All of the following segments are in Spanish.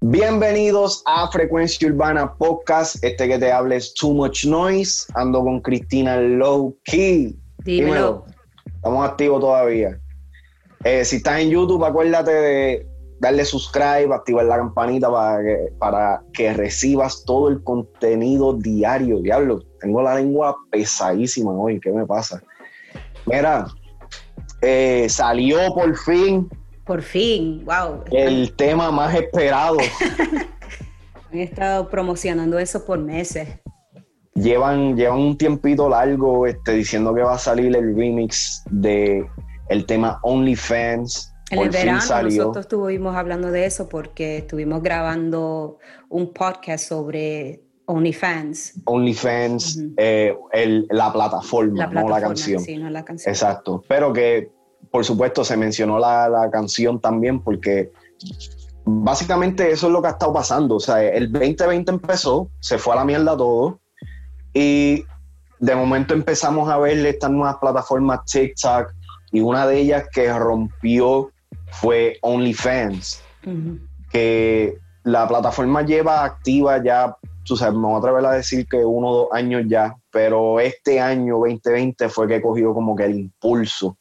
Bienvenidos a Frecuencia Urbana Podcast. Este que te hable es Too Much Noise. Ando con Cristina Low Key. Dímelo. Estamos activos todavía. Eh, si estás en YouTube, acuérdate de darle subscribe, activar la campanita para que, para que recibas todo el contenido diario. Diablo, tengo la lengua pesadísima hoy. ¿Qué me pasa? Mira, eh, salió por fin Por fin, wow. el tema más esperado. Han estado promocionando eso por meses. llevan, llevan un tiempito largo este, diciendo que va a salir el remix de el tema OnlyFans. En el verano salió. nosotros estuvimos hablando de eso porque estuvimos grabando un podcast sobre OnlyFans, OnlyFans, eh, el- la plataforma, la no la canción. sí, no la canción. Exacto. Pero que, por supuesto, se mencionó la, la canción también porque básicamente eso es lo que ha estado pasando. O sea, el 2020 empezó, se fue a la mierda todo y de momento empezamos a ver estas nuevas plataformas TikTok y una de ellas que rompió fue OnlyFans, que la plataforma lleva activa ya, tú sabes, me voy a atrever a decir que uno o dos años ya, pero este año 2020 fue que cogió como que el impulso.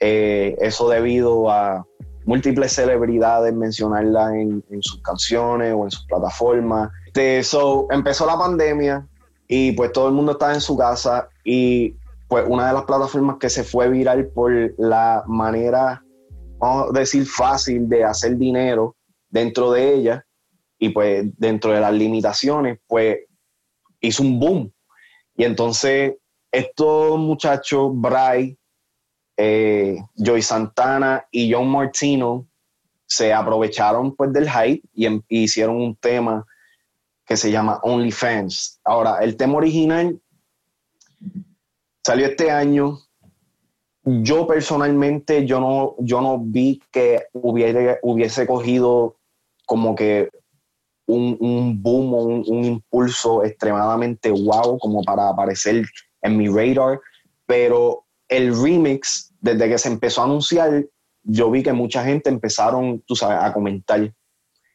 Eh, eso debido a múltiples celebridades mencionarla en, sus canciones o en sus plataformas. Este, so, empezó la pandemia y pues todo el mundo estaba en su casa y pues una de las plataformas que se fue viral por la manera, vamos a decir, fácil de hacer dinero dentro de ella y pues dentro de las limitaciones, pues hizo un boom. Y entonces estos muchachos, Bray, eh, Joy Santana y John Martino, se aprovecharon pues del hype y, em- y hicieron un tema que se llama OnlyFans. Ahora, el tema original salió este año. Yo personalmente, yo no, yo no vi que hubiera, hubiese cogido como que un, un boom un, un impulso extremadamente wow como para aparecer en mi radar, pero el remix, desde que se empezó a anunciar, yo vi que mucha gente empezaron, tú sabes, a comentar.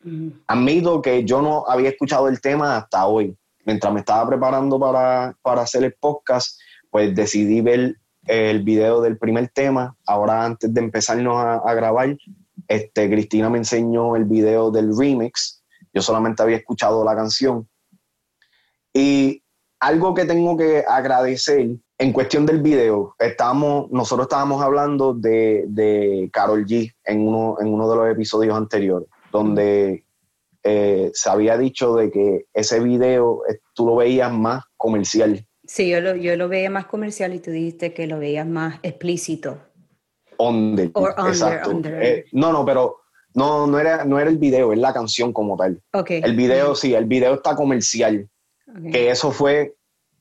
Ujú. Admito que yo no había escuchado el tema hasta hoy. Mientras me estaba preparando para, para hacer el podcast, pues decidí ver el video del primer tema. Ahora, antes de empezarnos a, a grabar, este, Cristina me enseñó el video del remix. Yo solamente había escuchado la canción. Y algo que tengo que agradecer en cuestión del video, estábamos, nosotros estábamos hablando de, de Carol G en uno, en uno de los episodios anteriores, donde eh, se había dicho de que ese video eh, tú lo veías más comercial, Sí, yo lo, yo lo veía más comercial y tú dijiste que lo veías más explícito. under, Or under, exacto. under. Eh, no, no, pero no, no era, no era el video, es la canción como tal. El video, sí, el video está comercial. Que eso fue,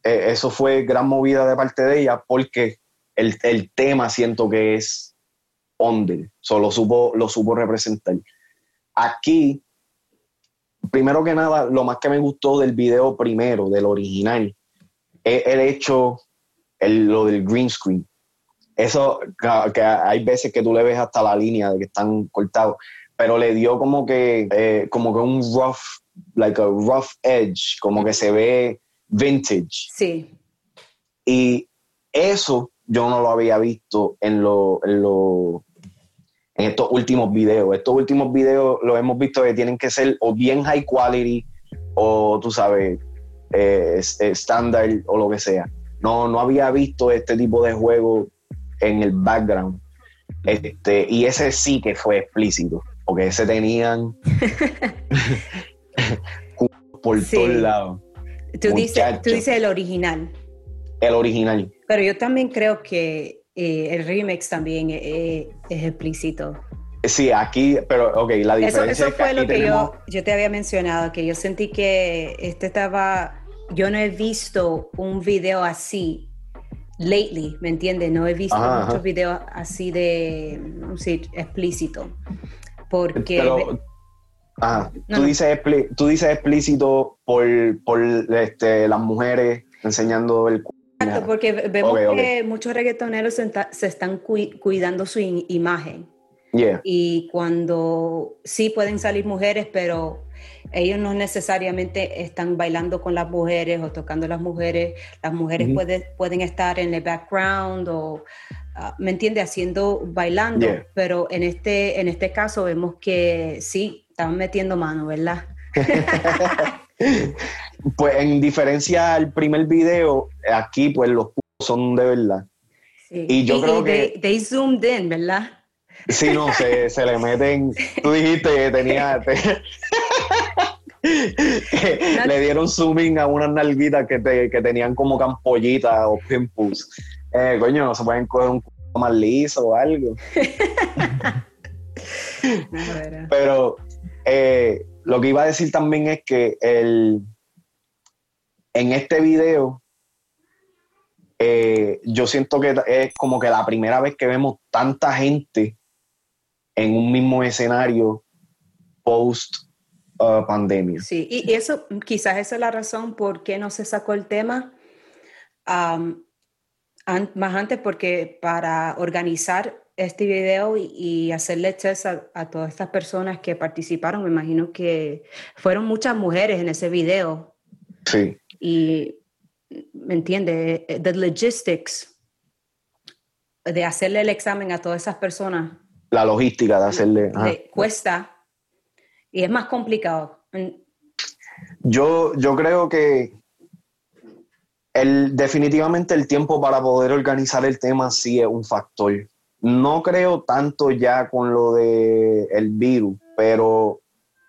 eh, eso fue gran movida de parte de ella porque el, el tema siento que es under, solo supo, lo supo representar. Aquí, primero que nada, lo más que me gustó del video primero, del original, es el hecho, el- lo del green screen. Eso, que hay veces que tú le ves hasta la línea de que están cortados, pero le dio como que, eh, como que un rough, like a rough edge, como que se ve vintage. Sí. Y eso yo no lo había visto en, lo, en, lo- en estos últimos videos. Estos últimos videos los hemos visto que tienen que ser o bien high quality o, tú sabes, eh, es- estándar o lo que sea. No, no había visto este tipo de juego en el background. Este, y ese sí que fue explícito, porque ese tenían por Sí. todos lados. Tú dices, tú dices el original. El original. Pero yo también creo que eh, el remix también eh, es explícito. Sí, aquí, pero ok, la Eso, diferencia eso es que fue lo que tenemos- yo, yo te había mencionado, que yo sentí que este estaba, yo no he visto un video así lately, ¿me entiendes? No he visto Ajá, muchos ajá. videos así de, no sé, explícito. Porque Pero, ajá, No, tú, no. Dices expli- tú dices explícito por, por este, las mujeres enseñando el cu- Exacto, porque ve- vemos Ok, ok. que muchos reggaetoneros se, se están cui- cuidando su imagen. Y cuando sí pueden salir mujeres, pero ellos no necesariamente están bailando con las mujeres o tocando las mujeres. Las mujeres pueden estar en el background o, ah, ¿me entiende? Haciendo, bailando. Pero en este, en este caso vemos que sí, están metiendo mano, ¿verdad? pues en diferencia al primer video, aquí pues los son de verdad. Y yo creo que... They, zoomed in, ¿verdad? Sí, no, se, se le meten... Tú dijiste que tenía... le dieron zooming a unas nalguitas que, que tenían como campollitas o pimples. Eh, coño, no se pueden coger un más liso o algo. Pero eh, lo que iba a decir también es que el, en este video eh, yo siento que es como que la primera vez que vemos tanta gente en un mismo escenario post uh, pandemia. Sí, y eso quizás esa es la razón por qué no se sacó el tema más antes, porque para organizar este video y, hacerle test a, todas estas personas que participaron, me imagino que fueron muchas mujeres en ese video. Sí. Y ¿me entiende? The logistics de hacerle el examen a todas esas personas. La logística de hacerle. cuesta y es más complicado. Yo, yo creo que el, definitivamente el tiempo para poder organizar el tema sí es un factor. No creo tanto ya con lo de el virus, pero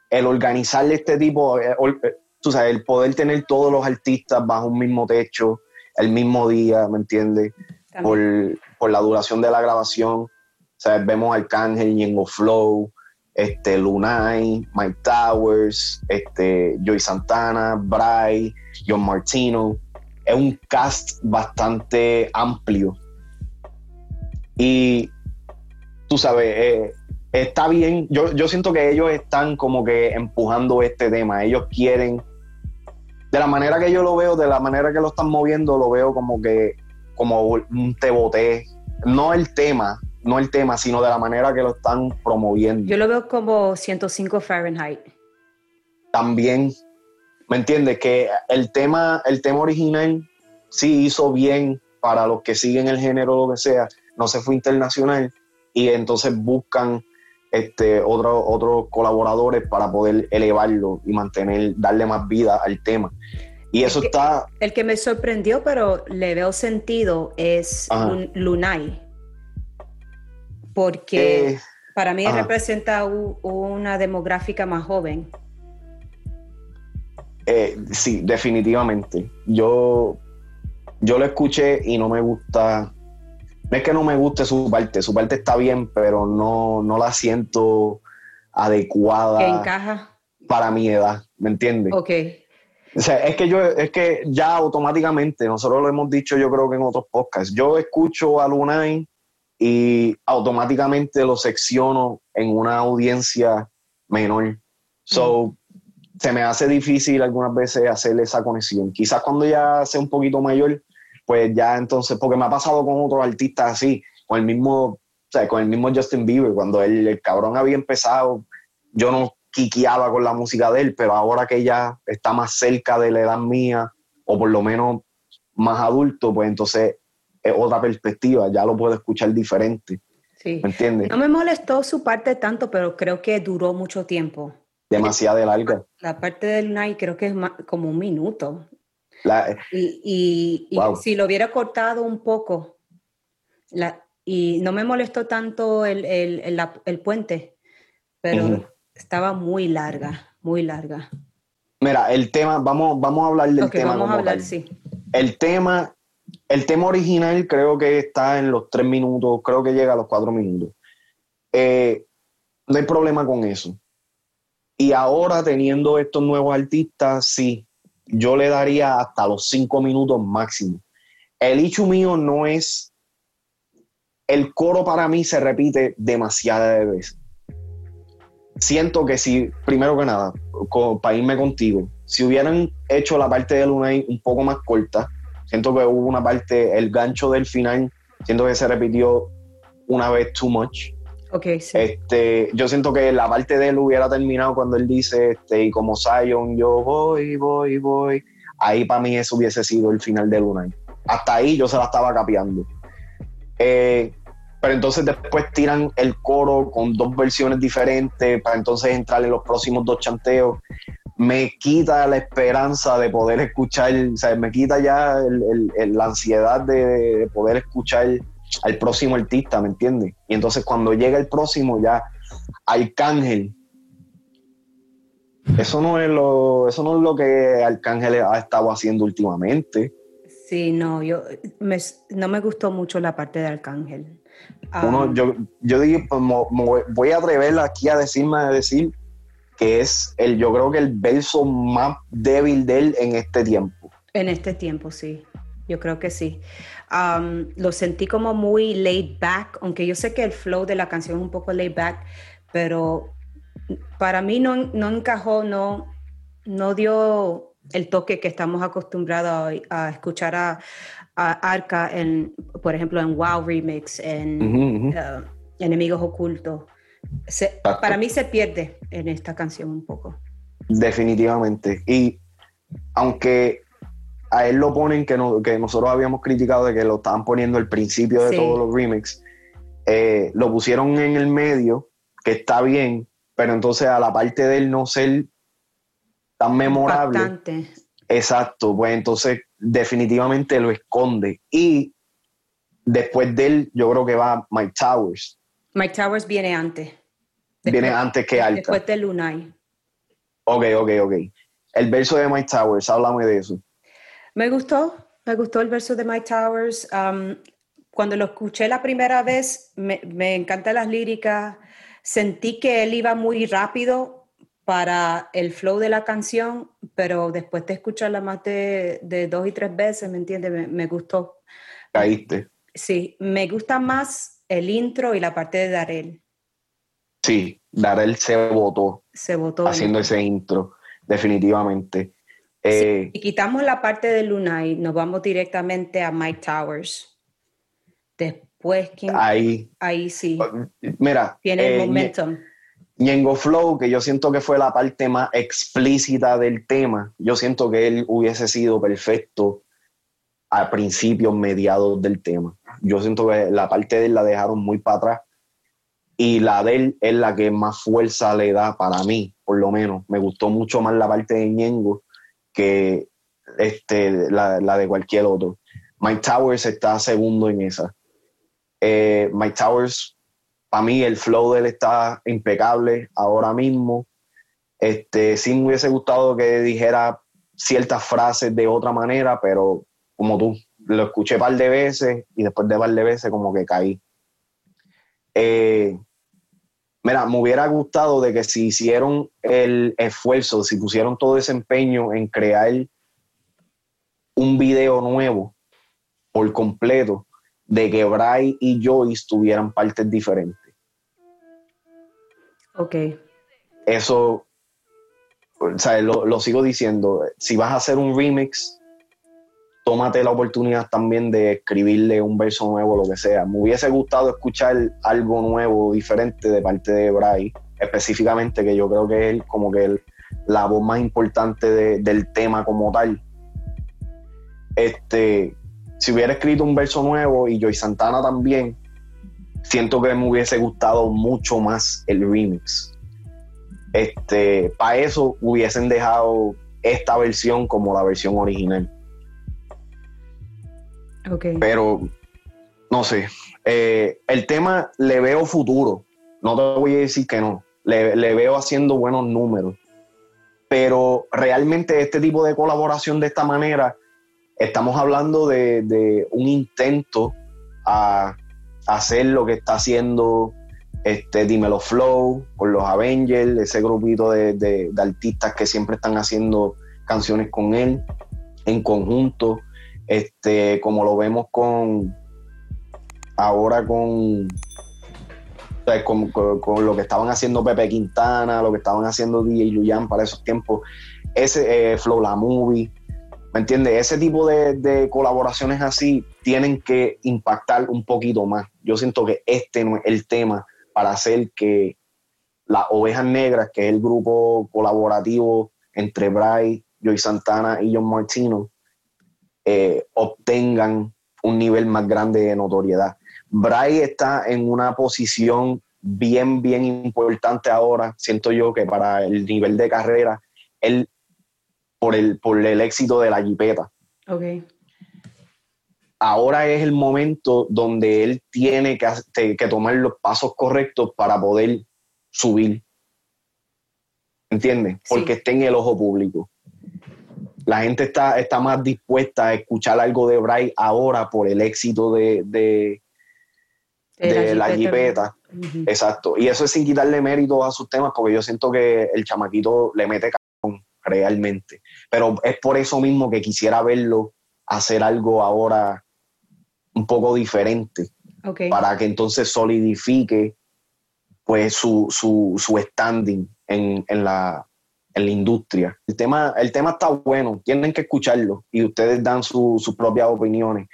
el organizarle este tipo, eh, eh, tú sabes, el poder tener todos los artistas bajo un mismo techo, el mismo día, ¿me entiendes? Por, la duración de la grabación. Vemos Arcángel, Yengo Flow, este, Lunay, Mike Towers, este, Joy Santana, Bry, John Martino. Es un cast bastante amplio. Y tú sabes, eh, está bien. Yo, yo siento que ellos están como que empujando este tema. Ellos quieren de la manera que yo lo veo, de la manera que lo están moviendo, lo veo como que como un teboté. No el tema, no el tema, sino de la manera que lo están promoviendo. Yo lo veo como 105 Fahrenheit. También, ¿me entiendes? Que el tema, el tema original sí hizo bien para los que siguen el género, lo que sea, no se fue internacional y entonces buscan este, otros otros colaboradores para poder elevarlo y mantener, darle más vida al tema. Y eso está... El que me sorprendió, pero le veo sentido, es un Lunay. Porque eh, para mí representa una demográfica más joven. Eh, sí, definitivamente. Yo, yo lo escuché y no me gusta no es que no me guste su parte, su parte está bien, pero no, no la siento adecuada. encaja? Para mi edad, ¿me entiendes? Ok. O sea, es que yo, es que ya automáticamente, nosotros lo hemos dicho yo creo que en otros podcasts, yo escucho a Lunay y automáticamente lo secciono en una audiencia menor. So, mm. Se me hace difícil algunas veces hacer esa conexión. Quizás cuando ya sea un poquito mayor, pues ya entonces, porque me ha pasado con otros artistas así, con el mismo, o sea, con el mismo Justin Bieber, cuando el cabrón había empezado, yo no quiqueaba con la música de él, pero ahora que ya está más cerca de la edad mía, o por lo menos más adulto, pues entonces es otra perspectiva, ya lo puedo escuchar diferente. Sí. ¿Me entiendes? No me molestó su parte tanto, pero creo que duró mucho tiempo. Demasiado larga. La parte del night creo que es como un minuto y, si lo hubiera cortado un poco, y no me molestó tanto el, el, puente, pero estaba muy larga, muy larga. Mira, el tema, vamos, vamos a hablar del tema. Vamos a hablar, sí. El tema, el tema original creo que está en los tres minutos, creo que llega a los cuatro minutos. Eh, no hay problema con eso. Y ahora teniendo estos nuevos artistas, sí, yo le daría hasta los cinco minutos máximo. El hecho mío no es. El coro para mí se repite demasiadas veces. Siento que si, primero que nada, para irme contigo, si hubieran hecho la parte de Lunay un poco más corta, siento que hubo una parte, el gancho del final, siento que se repitió una vez too much. Okay, sí. Este, yo siento que la parte de él hubiera terminado cuando él dice, este, y como Zion, yo voy, voy, voy. Ahí para mí eso hubiese sido el final de Luna. Hasta ahí yo se la estaba capeando. Eh, pero entonces después tiran el coro con dos versiones diferentes para entonces entrar en los próximos dos chanteos. Me quita la esperanza de poder escuchar, o sea, me quita ya la ansiedad de, poder escuchar al próximo artista, ¿me entiendes? Y entonces cuando llega el próximo ya, Arcángel, eso no es lo, eso no es lo que Arcángel ha estado haciendo últimamente. Sí, no, yo no me gustó mucho la parte de Arcángel. Ah. yo, yo dije, pues, voy a atrever aquí a decirme, a decir que es el, yo creo que el verso más débil de él en este tiempo. En este tiempo, sí. Yo creo que sí. lo sentí como muy laid back, aunque yo sé que el flow de la canción es un poco laid back, pero para mí no, no encajó, no, no dio el toque que estamos acostumbrados a escuchar a, Arca, en, por ejemplo, en Wow Remix, en uh, Enemigos Ocultos. para mí se pierde en esta canción un poco. Definitivamente. Y aunque a él lo ponen que, que nosotros habíamos criticado de que lo estaban poniendo al principio de todos los remix, eh, lo pusieron en el medio, que está bien, pero entonces a la parte de él no ser tan memorable. Exacto, pues entonces definitivamente lo esconde. Y después de él, yo creo que va Mike Towers. Mike Towers viene antes. viene antes que Alta. Después de Lunay. Ok, ok, ok. El verso de Mike Towers, háblame de eso. Me gustó, me gustó el verso de Mike Towers. Um, cuando lo escuché la primera vez, me, me encantan las líricas. Sentí que él iba muy rápido para el flow de la canción, pero después de escucharla más de, dos y tres veces, ¿me entiendes? Me, gustó. Caíste. Sí, me gusta más el intro y la parte de Darel. Sí, Darel se votó. Se votó. Haciendo ese intro, definitivamente. Eh, y quitamos la parte de Luna y nos vamos directamente a Mike Towers. Después, ¿quién? Ahí. Ahí sí. Mira. Tiene el eh, momentum. Ñengo Flow, que yo siento que fue la parte más explícita del tema, yo siento que él hubiese sido perfecto a principios, mediados del tema. Yo siento que la parte de él la dejaron muy para atrás y la de él es la que más fuerza le da para mí, por lo menos. Me gustó mucho más la parte de Ñengo que este, la, de cualquier otro. Mike Towers está segundo en esa. Eh, Mike Towers para mí el flow de él está impecable ahora mismo. Este, sí me hubiese gustado que dijera ciertas frases de otra manera, pero como tú, lo escuché un par de veces y después de un par de veces como que caí. Eh, mira, me hubiera gustado de que si hicieron el esfuerzo, si pusieron todo ese empeño en crear un video nuevo por completo, de que Bray y Joyce tuvieran partes diferentes. Ok. Eso, o sea, lo, sigo diciendo, si vas a hacer un remix, tómate la oportunidad también de escribirle un verso nuevo, lo que sea. Me hubiese gustado escuchar algo nuevo, diferente de parte de Bray, específicamente, que yo creo que es como que la voz más importante del tema como tal. Este, si hubiera escrito un verso nuevo y Joy Santana también, siento que me hubiese gustado mucho más el remix. Este, para eso hubiesen dejado esta versión como la versión original. Okay. Pero, no sé, eh, el tema le veo futuro, no te voy a decir que no, le, veo haciendo buenos números, pero realmente este tipo de colaboración de esta manera, estamos hablando de, de un intento a hacer lo que está haciendo este Dímelo Flow con los Avengers, ese grupito de, artistas que siempre están haciendo canciones con él en conjunto, este, como lo vemos con ahora con, con, lo que estaban haciendo Pepe Quintana, lo que estaban haciendo DJ Luyan para esos tiempos, ese eh, Flow La Movie, ¿Me entiendes? Ese tipo de, colaboraciones así tienen que impactar un poquito más. Yo siento que este no es el tema para hacer que las Ovejas Negras, que es el grupo colaborativo entre Bray, Joy Santana y John Martino, eh, obtengan un nivel más grande de notoriedad. Bray está en una posición bien, bien importante ahora, siento yo que para el nivel de carrera, él, por el, por el éxito de la jipeta. Okay. Ahora es el momento donde él tiene que, que tomar los pasos correctos para poder subir. ¿Entiendes? Porque está en el ojo público. La gente está, está más dispuesta a escuchar algo de Bray ahora por el éxito de, de, la jipeta. Exacto. Y eso es sin quitarle mérito a sus temas, porque yo siento que el chamaquito le mete cajón realmente. Pero es por eso mismo que quisiera verlo hacer algo ahora un poco diferente. Para que entonces solidifique pues su, su, su standing en, en, la, en, la, industria. El tema, el tema está bueno, tienen que escucharlo y ustedes dan sus propias opiniones,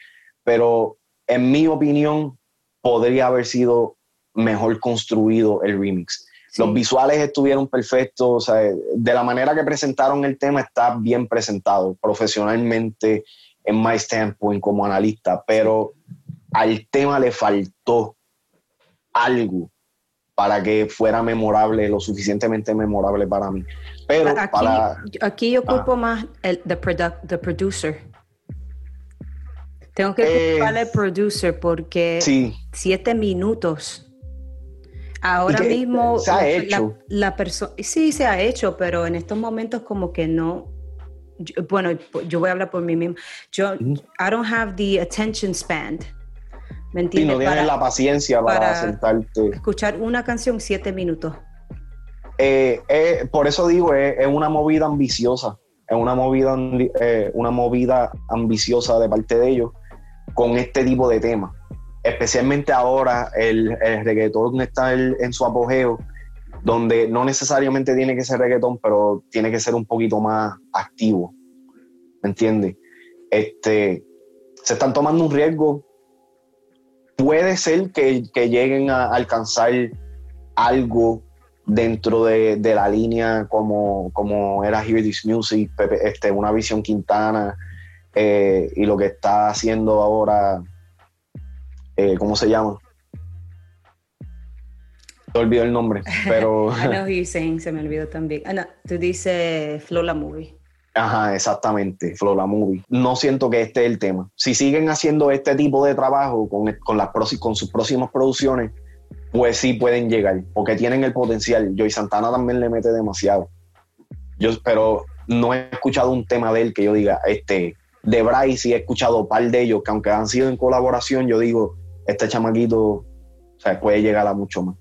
pero en mi opinión podría haber sido mejor construido el remix. Los visuales estuvieron perfectos, o sea, de la manera que presentaron el tema está bien presentado profesionalmente en my standpoint como analista, pero al tema le faltó algo para que fuera memorable, lo suficientemente memorable para mí. Pero aquí, para, aquí yo ah. más el the, the producer. Tengo que ocupar el producer porque siete minutos. Ahora mismo se ha hecho. La, persona sí se ha hecho, pero en estos momentos como que no. bueno, yo voy a hablar por mí mismo. Yo I don't have the attention span ¿Me no tienes la paciencia para, sentarte. Escuchar una canción siete minutos. Eh, eh, por eso digo, es, una movida ambiciosa. Es una movida, eh, una movida ambiciosa de parte de ellos con este tipo de temas. Especialmente ahora el, el reggaetón está en su apogeo, donde no necesariamente tiene que ser reggaetón, pero tiene que ser un poquito más activo. ¿Me entiendes? Este, se están tomando un riesgo puede ser que, lleguen a alcanzar algo dentro de, la línea como, como era Hear This Music, este, una visión Quintana eh, y lo que está haciendo ahora, eh, ¿cómo se llama? Te olvidó el nombre, pero... I know who se me olvidó también. Ah, no, tú dices Flow la Movie. Ajá, exactamente, Flora Movie. No siento que este es el tema. Si siguen haciendo este tipo de trabajo con, con, sus próximas producciones, pues sí pueden llegar, porque tienen el potencial. Joy Santana también le mete demasiado. Yo, pero no he escuchado un tema de él que yo diga, este, de Bryce sí he escuchado un par de ellos, que aunque han sido en colaboración, yo digo, este chamaquito puede llegar a mucho más.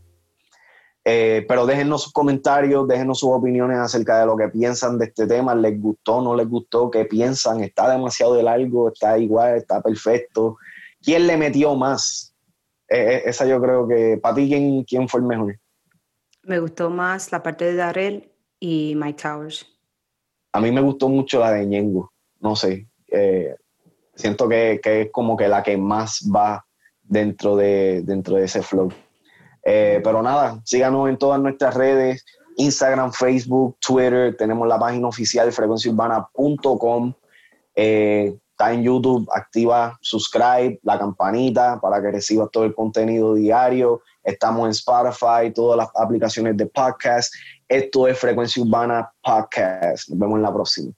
Eh, pero déjenos sus comentarios, déjenos sus opiniones acerca de lo que piensan de este tema. ¿Les gustó, no les gustó? ¿Qué piensan? ¿Está demasiado de largo? ¿Está igual? ¿Está perfecto? ¿Quién le metió más? Eh, eh, esa yo creo que, para ti, ¿quién, ¿quién fue el mejor? Me gustó más la parte de Darrell y Mike Towers. A mí me gustó mucho la de Ñengo, no sé. siento que, que, es como que la que más va dentro de, dentro de ese flow. Eh, pero nada, síganos en todas nuestras redes, Instagram, Facebook, Twitter, tenemos la página oficial frecuenciaurbana.com. Eh, está en YouTube, activa subscribe, la campanita para que recibas todo el contenido diario. Estamos en Spotify, todas las aplicaciones de podcast. Esto es Frecuencia Urbana Podcast. Nos vemos en la próxima.